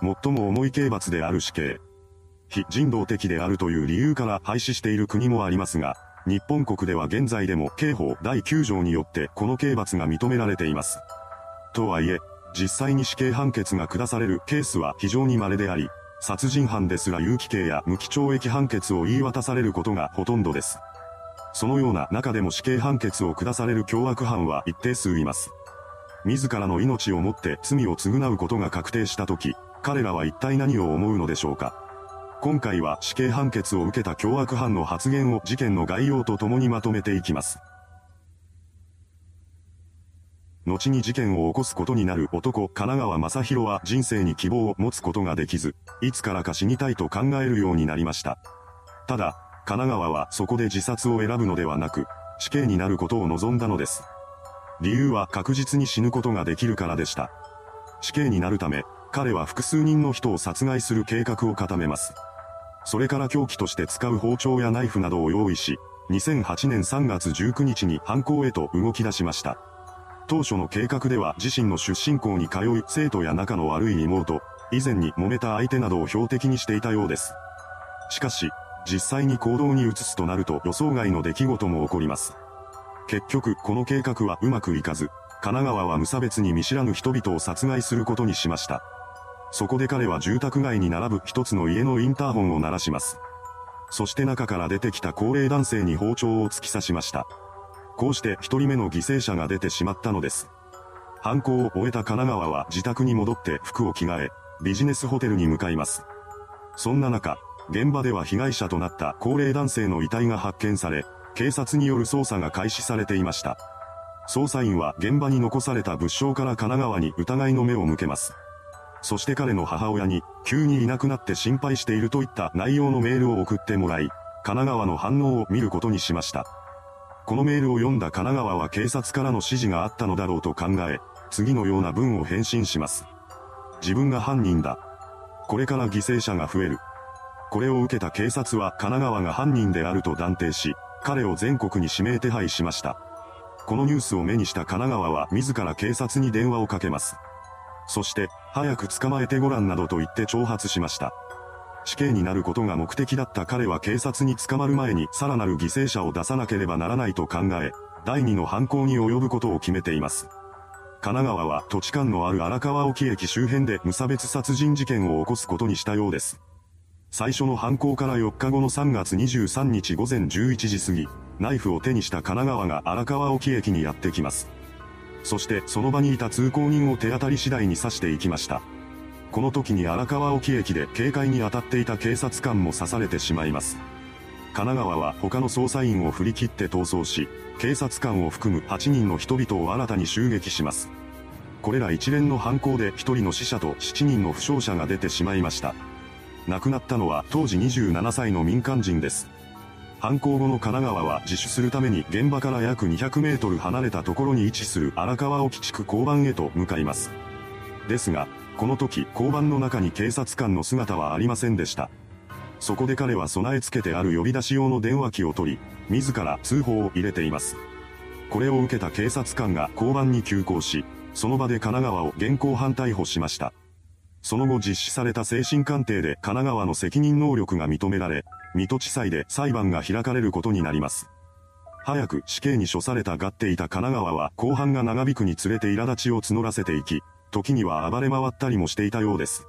最も重い刑罰である死刑。非人道的であるという理由から廃止している国もありますが、日本国では現在でも刑法第9条によってこの刑罰が認められています。とはいえ、実際に死刑判決が下されるケースは非常に稀であり、殺人犯ですら有期刑や無期懲役判決を言い渡されることがほとんどです。そのような中でも死刑判決を下される凶悪犯は一定数います。自らの命をもって罪を償うことが確定した時、彼らは一体何を思うのでしょうか。今回は死刑判決を受けた凶悪犯の発言を事件の概要とともにまとめていきます。後に事件を起こすことになる男、神奈川正宏は人生に希望を持つことができず、いつからか死にたいと考えるようになりました。ただ、神奈川はそこで自殺を選ぶのではなく、死刑になることを望んだのです。理由は確実に死ぬことができるからでした。死刑になるため、彼は複数人の人を殺害する計画を固めます。それから凶器として使う包丁やナイフなどを用意し、2008年3月19日に犯行へと動き出しました。当初の計画では自身の出身校に通い生徒や仲の悪い妹、以前に揉めた相手などを標的にしていたようです。しかし、実際に行動に移すとなると予想外の出来事も起こります。結局、この計画はうまくいかず、神奈川は無差別に見知らぬ人々を殺害することにしました。そこで彼は住宅街に並ぶ一つの家のインターホンを鳴らします。そして中から出てきた高齢男性に包丁を突き刺しました。こうして一人目の犠牲者が出てしまったのです。犯行を終えた神奈川は自宅に戻って服を着替え、ビジネスホテルに向かいます。そんな中、現場では被害者となった高齢男性の遺体が発見され、警察による捜査が開始されていました。捜査員は現場に残された物証から神奈川に疑いの目を向けます。そして彼の母親に、急にいなくなって心配しているといった内容のメールを送ってもらい、神奈川の反応を見ることにしました。このメールを読んだ神奈川は警察からの指示があったのだろうと考え、次のような文を返信します。自分が犯人だ。これから犠牲者が増える。これを受けた警察は神奈川が犯人であると断定し、彼を全国に指名手配しました。このニュースを目にした神奈川は自ら警察に電話をかけます。そして、早く捕まえてごらんなどと言って挑発しました。死刑になることが目的だった彼は警察に捕まる前にさらなる犠牲者を出さなければならないと考え、第二の犯行に及ぶことを決めています。神奈川は土地勘のある荒川沖駅周辺で無差別殺人事件を起こすことにしたようです。最初の犯行から4日後の3月23日午前11時過ぎ、ナイフを手にした神奈川が荒川沖駅にやってきます。そしてその場にいた通行人を手当たり次第に刺していきました。この時に荒川沖駅で警戒に当たっていた警察官も刺されてしまいます。神奈川は他の捜査員を振り切って逃走し、警察官を含む8人の人々を新たに襲撃します。これら一連の犯行で1人の死者と7人の負傷者が出てしまいました。亡くなったのは当時27歳の民間人です。犯行後の神奈川は自首するために現場から約200メートル離れたところに位置する荒川沖地区交番へと向かいます。ですが、この時、交番の中に警察官の姿はありませんでした。そこで彼は備え付けてある呼び出し用の電話機を取り、自ら通報を入れています。これを受けた警察官が交番に急行し、その場で神奈川を現行犯逮捕しました。その後実施された精神鑑定で神奈川の責任能力が認められ、水戸地裁で裁判が開かれることになります。早く死刑に処されたがっていた神奈川は後半が長引くにつれて苛立ちを募らせていき、時には暴れ回ったりもしていたようです。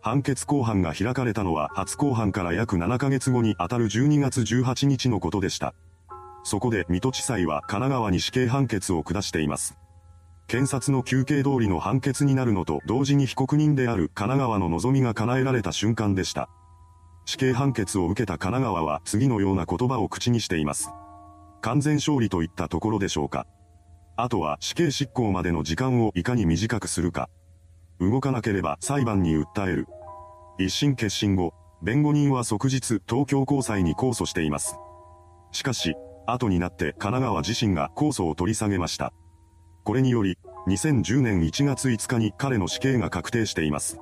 判決公判が開かれたのは初公判から約7ヶ月後にあたる12月18日のことでした。そこで水戸地裁は神奈川に死刑判決を下しています。検察の休憩通りの判決になるのと同時に被告人である神奈川の望みが叶えられた瞬間でした。死刑判決を受けた神奈川は次のような言葉を口にしています。完全勝利といったところでしょうか。あとは死刑執行までの時間をいかに短くするか。動かなければ裁判に訴える。一審決審後、弁護人は即日東京高裁に控訴しています。しかし、後になって神奈川自身が控訴を取り下げました。これにより、2010年1月5日に彼の死刑が確定しています。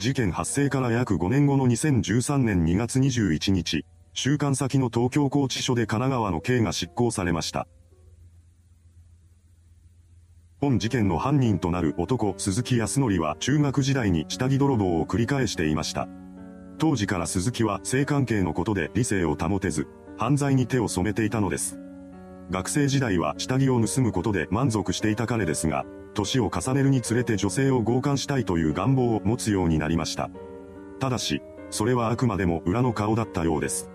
事件発生から約5年後の2013年2月21日、収監先の東京拘置所で神奈川の刑が執行されました。本事件の犯人となる男鈴木康則は中学時代に下着泥棒を繰り返していました。当時から鈴木は性関係のことで理性を保てず、犯罪に手を染めていたのです。学生時代は下着を盗むことで満足していた彼ですが、年を重ねるにつれて女性を強姦したいという願望を持つようになりました。ただし、それはあくまでも裏の顔だったようです。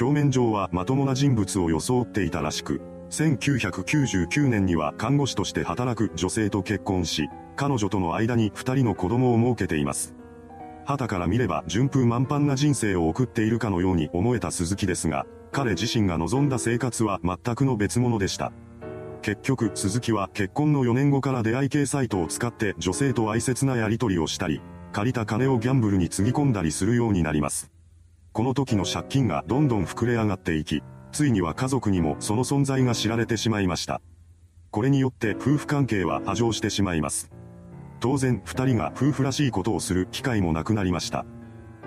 表面上はまともな人物を装っていたらしく、1999年には看護師として働く女性と結婚し、彼女との間に二人の子供を設けています。旗から見れば順風満帆な人生を送っているかのように思えた鈴木ですが、彼自身が望んだ生活は全くの別物でした。結局、鈴木は結婚の4年後から出会い系サイトを使って女性と愛切なやり取りをしたり、借りた金をギャンブルにつぎ込んだりするようになります。この時の借金がどんどん膨れ上がっていき、ついには家族にもその存在が知られてしまいました。これによって夫婦関係は波状してしまいます。当然、二人が夫婦らしいことをする機会もなくなりました。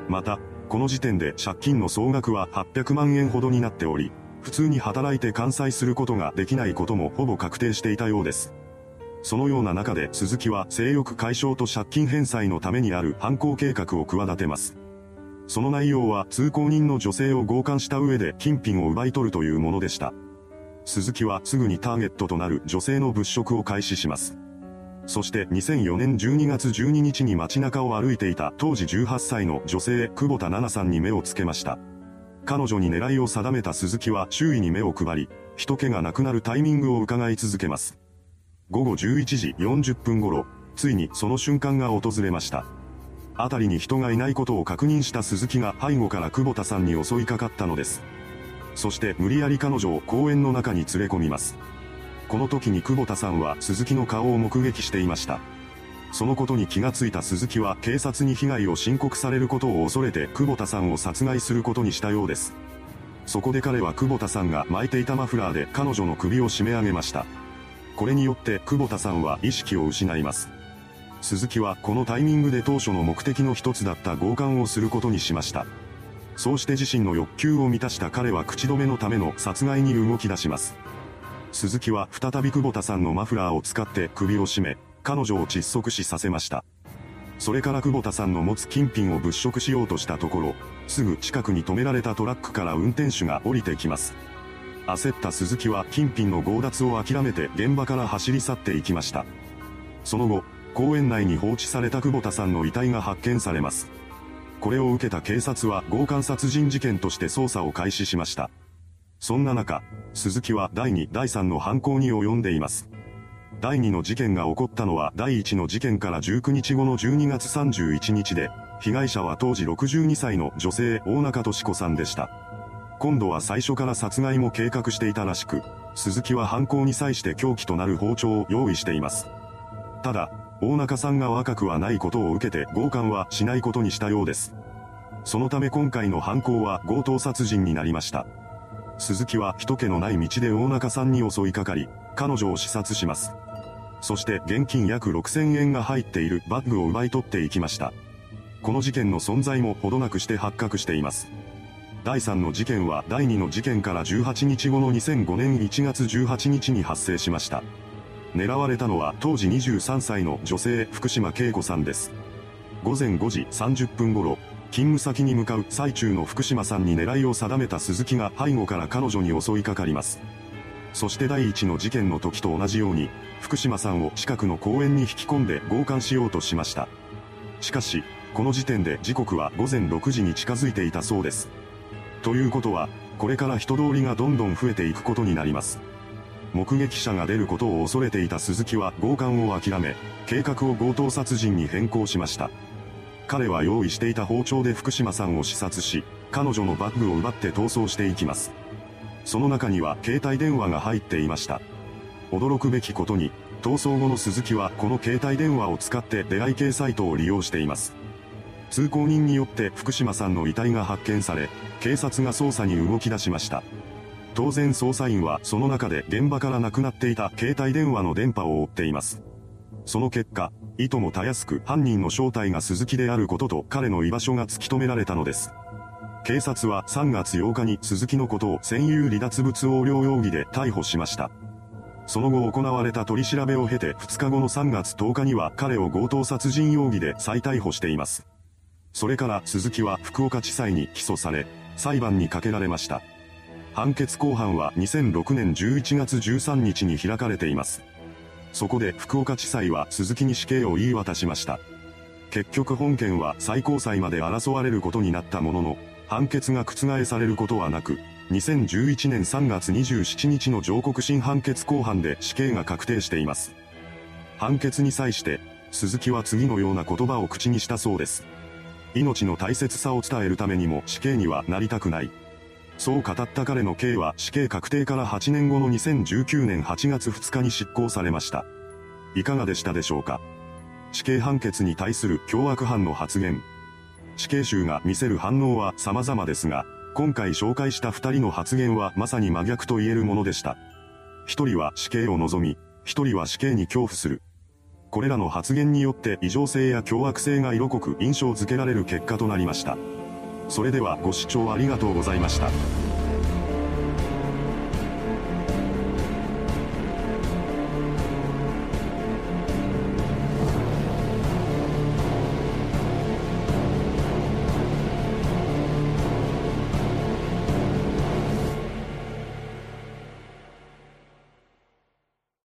また、この時点で借金の総額は800万円ほどになっており、普通に働いて完済することができないこともほぼ確定していたようです。そのような中で鈴木は性欲解消と借金返済のためにある犯行計画を企てます。その内容は通行人の女性を強姦した上で金品を奪い取るというものでした。鈴木はすぐにターゲットとなる女性の物色を開始します。そして2004年12月12日に街中を歩いていた当時18歳の女性久保田奈々さんに目をつけました。彼女に狙いを定めた鈴木は周囲に目を配り、人気がなくなるタイミングを伺い続けます。午後11時40分頃、ついにその瞬間が訪れました。辺りに人がいないことを確認した鈴木が背後から久保田さんに襲いかかったのです。そして無理やり彼女を公園の中に連れ込みます。この時に久保田さんは鈴木の顔を目撃していました。そのことに気がついた鈴木は警察に被害を申告されることを恐れて久保田さんを殺害することにしたようです。そこで彼は久保田さんが巻いていたマフラーで彼女の首を絞め上げました。これによって久保田さんは意識を失います。鈴木はこのタイミングで当初の目的の一つだった強姦をすることにしました。そうして自身の欲求を満たした彼は口止めのための殺害に動き出します。鈴木は再び久保田さんのマフラーを使って首を絞め、彼女を窒息死させました。それから久保田さんの持つ金品を物色しようとしたところ、すぐ近くに止められたトラックから運転手が降りてきます。焦った鈴木は金品の強奪を諦めて現場から走り去っていきました。その後、公園内に放置された久保田さんの遺体が発見されます。これを受けた警察は強姦殺人事件として捜査を開始しました。そんな中、鈴木は第2、第3の犯行に及んでいます。第2の事件が起こったのは第1の事件から19日後の12月31日で、被害者は当時62歳の女性大中敏子さんでした。今度は最初から殺害も計画していたらしく、鈴木は犯行に際して凶器となる包丁を用意しています。ただ、大中さんが若くはないことを受けて強姦はしないことにしたようです。そのため今回の犯行は強盗殺人になりました。鈴木は人気のない道で大中さんに襲いかかり、彼女を刺殺します。そして現金約6000円が入っているバッグを奪い取っていきました。この事件の存在もほどなくして発覚しています。第3の事件は第2の事件から18日後の2005年1月18日に発生しました。狙われたのは当時23歳の女性福島恵子さんです。午前5時30分頃、勤務先に向かう最中の福島さんに狙いを定めた鈴木が背後から彼女に襲いかかります。そして第一の事件の時と同じように、福島さんを近くの公園に引き込んで強姦しようとしました。しかし、この時点で時刻は午前6時に近づいていたそうです。ということは、これから人通りがどんどん増えていくことになります。目撃者が出ることを恐れていた鈴木は強姦を諦め、計画を強盗殺人に変更しました。彼は用意していた包丁で福島さんを刺殺し、彼女のバッグを奪って逃走していきます。その中には携帯電話が入っていました。驚くべきことに、逃走後の鈴木はこの携帯電話を使って出会い系サイトを利用しています。通行人によって福島さんの遺体が発見され、警察が捜査に動き出しました。当然捜査員はその中で現場からなくなっていた携帯電話の電波を追っています。その結果、いともたやすく犯人の正体が鈴木であることと彼の居場所が突き止められたのです。警察は3月8日に鈴木のことを占有離脱物横領容疑で逮捕しました。その後行われた取り調べを経て2日後の3月10日には彼を強盗殺人容疑で再逮捕しています。それから鈴木は福岡地裁に起訴され、裁判にかけられました。判決公判は2006年11月13日に開かれています。そこで福岡地裁は鈴木に死刑を言い渡しました。結局本件は最高裁まで争われることになったものの、判決が覆されることはなく、2011年3月27日の上告審判決公判で死刑が確定しています。判決に際して、鈴木は次のような言葉を口にしたそうです。命の大切さを伝えるためにも死刑にはなりたくない。そう語った彼の刑は死刑確定から8年後の2019年8月2日に執行されました。いかがでしたでしょうか？死刑判決に対する凶悪犯の発言。死刑囚が見せる反応は様々ですが、今回紹介した二人の発言はまさに真逆と言えるものでした。一人は死刑を望み、一人は死刑に恐怖する。これらの発言によって異常性や凶悪性が色濃く印象づけられる結果となりました。それではご視聴ありがとうございました。